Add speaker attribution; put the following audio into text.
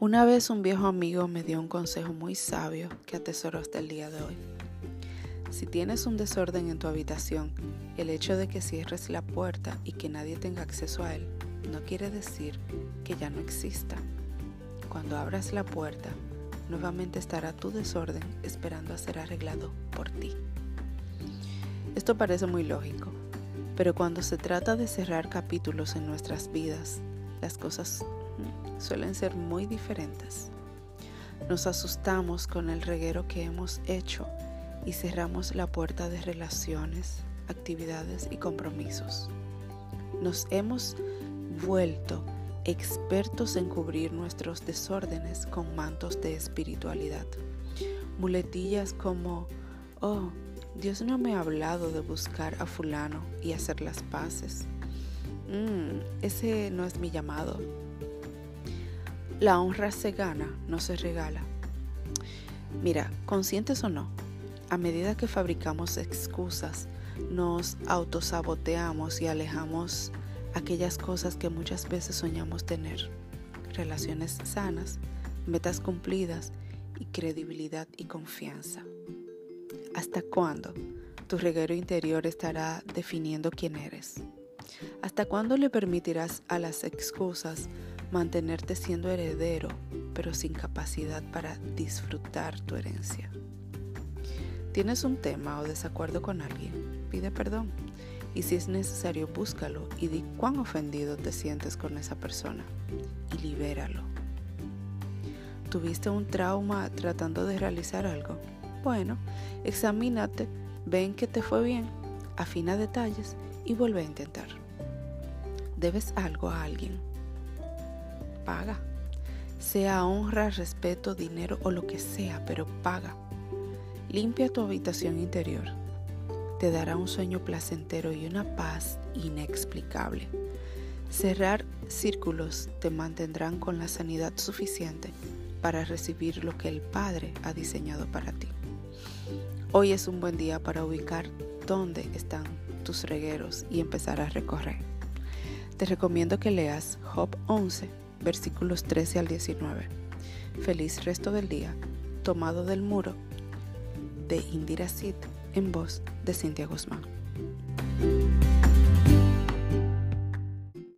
Speaker 1: Una vez un viejo amigo me dio un consejo muy sabio que atesoro hasta el día de hoy. Si tienes un desorden en tu habitación, el hecho de que cierres la puerta y que nadie tenga acceso a él no quiere decir que ya no exista. Cuando abras la puerta, nuevamente estará tu desorden esperando a ser arreglado por ti. Esto parece muy lógico, pero cuando se trata de cerrar capítulos en nuestras vidas, las cosas suelen ser muy diferentes. Nos asustamos con el reguero que hemos hecho y cerramos la puerta de relaciones, actividades y compromisos. Nos hemos vuelto expertos en cubrir nuestros desórdenes con mantos de espiritualidad. Muletillas como, oh, Dios no me ha hablado de buscar a fulano y hacer las paces. Mm, ese no es mi llamado. La honra se gana, no se regala. Mira, conscientes o no, a medida que fabricamos excusas, nos autosaboteamos y alejamos aquellas cosas que muchas veces soñamos tener. Relaciones sanas, metas cumplidas y credibilidad y confianza. ¿Hasta cuándo tu reguero interior estará definiendo quién eres? ¿Hasta cuándo le permitirás a las excusas mantenerte siendo heredero, pero sin capacidad para disfrutar tu herencia. ¿Tienes un tema o desacuerdo con alguien? Pide perdón. Y si es necesario, búscalo y di cuán ofendido te sientes con esa persona y libéralo. ¿Tuviste un trauma tratando de realizar algo? Bueno, examínate, ven que te fue bien, afina detalles y vuelve a intentar. ¿Debes algo a alguien? Paga. Sea honra, respeto, dinero o lo que sea, pero paga. Limpia tu habitación interior. Te dará un sueño placentero y una paz inexplicable. Cerrar círculos te mantendrán con la sanidad suficiente para recibir lo que el Padre ha diseñado para ti. Hoy es un buen día para ubicar dónde están tus regueros y empezar a recorrer. Te recomiendo que leas Job 11 versículos 13 al 19. Feliz resto del día, tomado del muro de Indira Sid en voz de Cintia Guzmán.